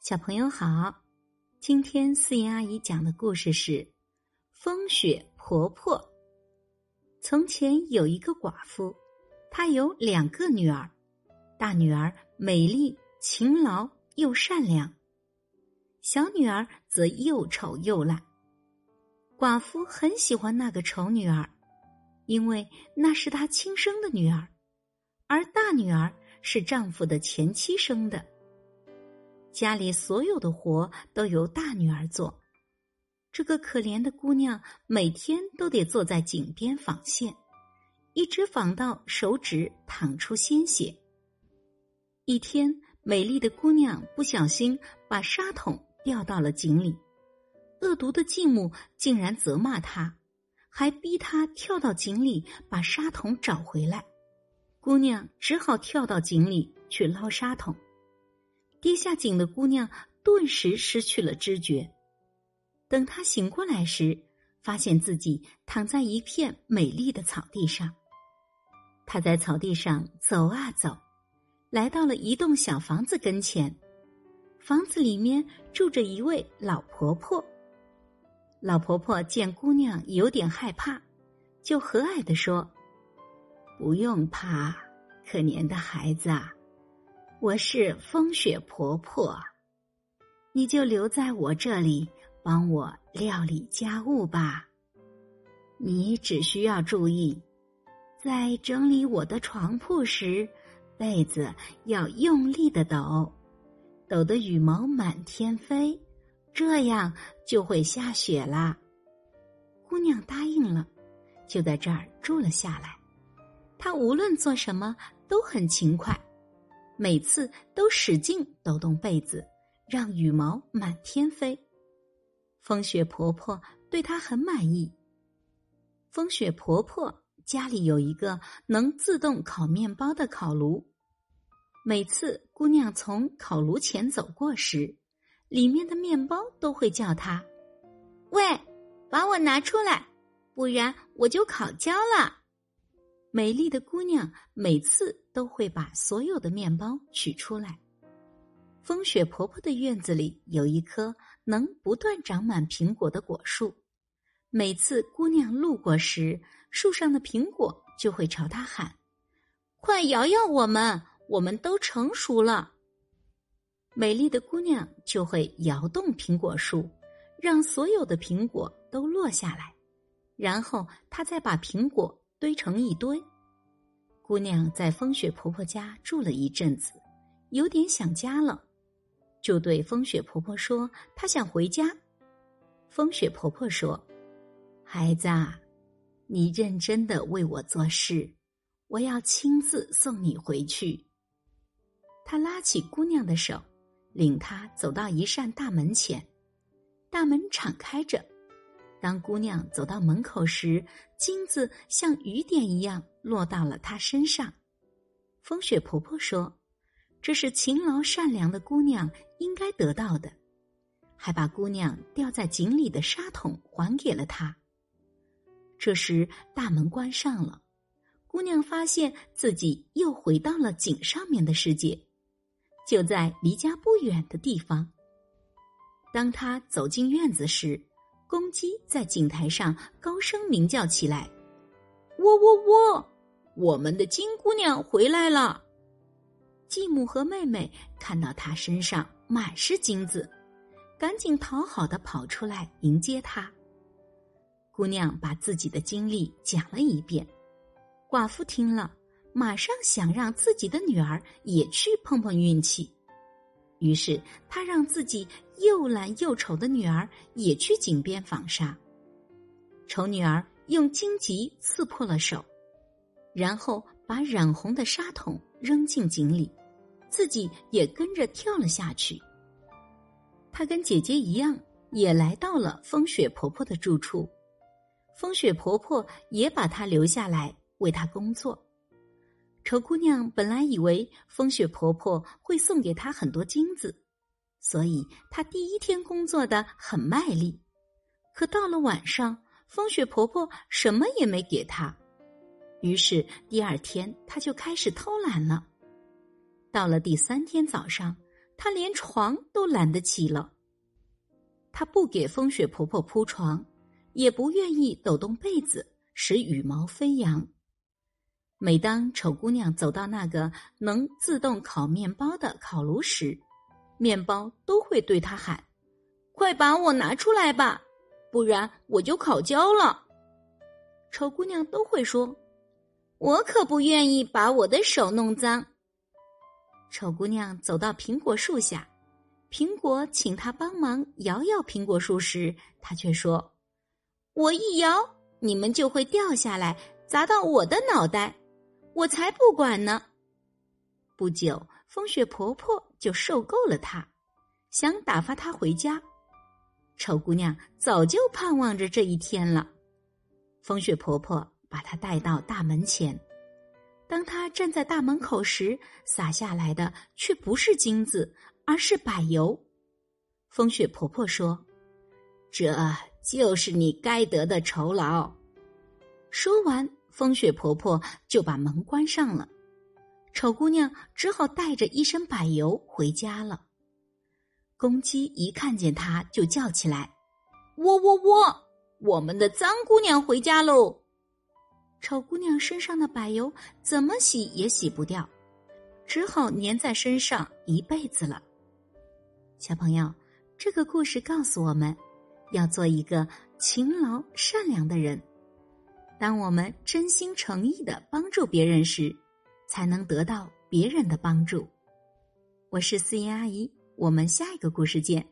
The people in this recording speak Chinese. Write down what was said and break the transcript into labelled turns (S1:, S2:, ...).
S1: 小朋友好，今天思妍阿姨讲的故事是《风雪婆婆》。从前有一个寡妇，她有两个女儿，大女儿美丽、勤劳又善良，小女儿则又丑又懒。寡妇很喜欢那个丑女儿，因为那是她亲生的女儿，而大女儿是丈夫的前妻生的。家里所有的活都由大女儿做，这个可怜的姑娘每天都得坐在井边纺线，一直纺到手指淌出鲜血。一天，美丽的姑娘不小心把纱桶掉到了井里，恶毒的继母竟然责骂她，还逼她跳到井里把纱桶找回来。姑娘只好跳到井里去捞沙桶。跌下井的姑娘顿时失去了知觉。等她醒过来时，发现自己躺在一片美丽的草地上。她在草地上走啊走，来到了一栋小房子跟前。房子里面住着一位老婆婆。老婆婆见姑娘有点害怕，就和蔼的说：“不用怕，可怜的孩子啊。”我是风雪婆婆，你就留在我这里帮我料理家务吧。你只需要注意，在整理我的床铺时，被子要用力的抖，抖得羽毛满天飞，这样就会下雪啦。姑娘答应了，就在这儿住了下来。她无论做什么都很勤快。每次都使劲抖动被子，让羽毛满天飞。风雪婆婆对她很满意。风雪婆婆家里有一个能自动烤面包的烤炉，每次姑娘从烤炉前走过时，里面的面包都会叫她：“喂，把我拿出来，不然我就烤焦了。”美丽的姑娘每次都会把所有的面包取出来。风雪婆婆的院子里有一棵能不断长满苹果的果树，每次姑娘路过时，树上的苹果就会朝她喊：“快摇摇我们，我们都成熟了。”美丽的姑娘就会摇动苹果树，让所有的苹果都落下来，然后她再把苹果。堆成一堆，姑娘在风雪婆婆家住了一阵子，有点想家了，就对风雪婆婆说：“她想回家。”风雪婆婆说：“孩子，你认真的为我做事，我要亲自送你回去。”她拉起姑娘的手，领她走到一扇大门前，大门敞开着。当姑娘走到门口时，金子像雨点一样落到了她身上。风雪婆婆说：“这是勤劳善良的姑娘应该得到的。”还把姑娘掉在井里的沙桶还给了她。这时大门关上了，姑娘发现自己又回到了井上面的世界，就在离家不远的地方。当她走进院子时，公鸡在井台上高声鸣叫起来：“喔喔喔！我们的金姑娘回来了！”继母和妹妹看到她身上满是金子，赶紧讨好的跑出来迎接她。姑娘把自己的经历讲了一遍，寡妇听了，马上想让自己的女儿也去碰碰运气。于是，她让自己又懒又丑的女儿也去井边纺纱。丑女儿用荆棘刺破了手，然后把染红的纱筒扔进井里，自己也跟着跳了下去。她跟姐姐一样，也来到了风雪婆婆的住处。风雪婆婆也把她留下来为她工作。丑姑娘本来以为风雪婆婆会送给她很多金子，所以她第一天工作的很卖力。可到了晚上，风雪婆婆什么也没给她，于是第二天她就开始偷懒了。到了第三天早上，她连床都懒得起了。她不给风雪婆婆铺床，也不愿意抖动被子，使羽毛飞扬。每当丑姑娘走到那个能自动烤面包的烤炉时，面包都会对她喊：“快把我拿出来吧，不然我就烤焦了。”丑姑娘都会说：“我可不愿意把我的手弄脏。”丑姑娘走到苹果树下，苹果请她帮忙摇摇苹果树时，她却说：“我一摇，你们就会掉下来，砸到我的脑袋，我才不管呢。”不久，风雪婆婆就受够了她，想打发她回家。丑姑娘早就盼望着这一天了。风雪婆婆把她带到大门前，当她站在大门口时，洒下来的却不是金子，而是柏油。风雪婆婆说：“这就是你该得的酬劳。”说完，风雪婆婆就把门关上了。丑姑娘只好带着一身柏油回家了。公鸡一看见她，就叫起来：“喔喔喔！”我们的脏姑娘回家喽！丑姑娘身上的柏油怎么洗也洗不掉，只好粘在身上一辈子了。小朋友，这个故事告诉我们，要做一个勤劳善良的人。当我们真心诚意的帮助别人时，才能得到别人的帮助。我是思妍阿姨，我们下一个故事见。